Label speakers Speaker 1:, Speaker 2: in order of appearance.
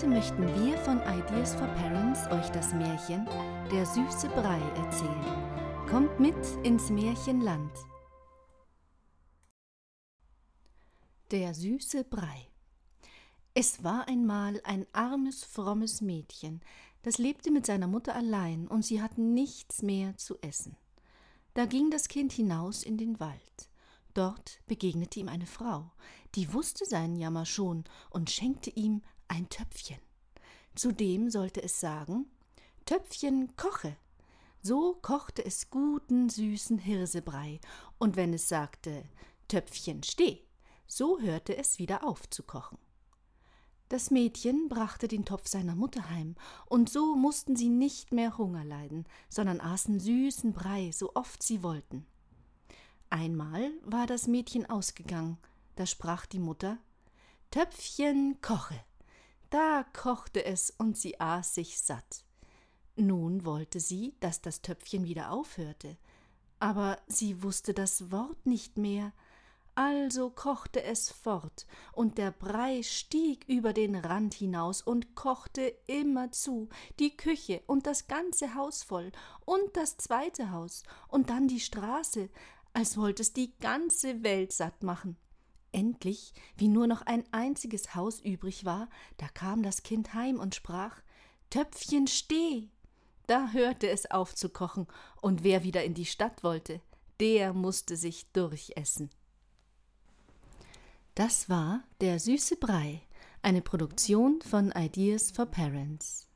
Speaker 1: Heute möchten wir von Ideas for Parents euch das Märchen Der süße Brei erzählen. Kommt mit ins Märchenland. Der süße Brei. Es war einmal ein armes, frommes Mädchen, das lebte mit seiner Mutter allein, und sie hatten nichts mehr zu essen. Da ging das Kind hinaus in den Wald. Dort begegnete ihm eine Frau, die wusste seinen Jammer schon und schenkte ihm ein Töpfchen. Zudem sollte es sagen Töpfchen koche. So kochte es guten, süßen Hirsebrei, und wenn es sagte Töpfchen steh, so hörte es wieder auf zu kochen. Das Mädchen brachte den Topf seiner Mutter heim, und so mussten sie nicht mehr Hunger leiden, sondern aßen süßen Brei, so oft sie wollten. Einmal war das Mädchen ausgegangen, da sprach die Mutter Töpfchen koche. Da kochte es und sie aß sich satt. Nun wollte sie, dass das Töpfchen wieder aufhörte, aber sie wusste das Wort nicht mehr, also kochte es fort, und der Brei stieg über den Rand hinaus und kochte immerzu, die Küche und das ganze Haus voll, und das zweite Haus, und dann die Straße, als wollte es die ganze Welt satt machen. Endlich, wie nur noch ein einziges Haus übrig war, da kam das Kind heim und sprach Töpfchen steh. Da hörte es auf zu kochen, und wer wieder in die Stadt wollte, der musste sich durchessen. Das war Der süße Brei, eine Produktion von Ideas for Parents.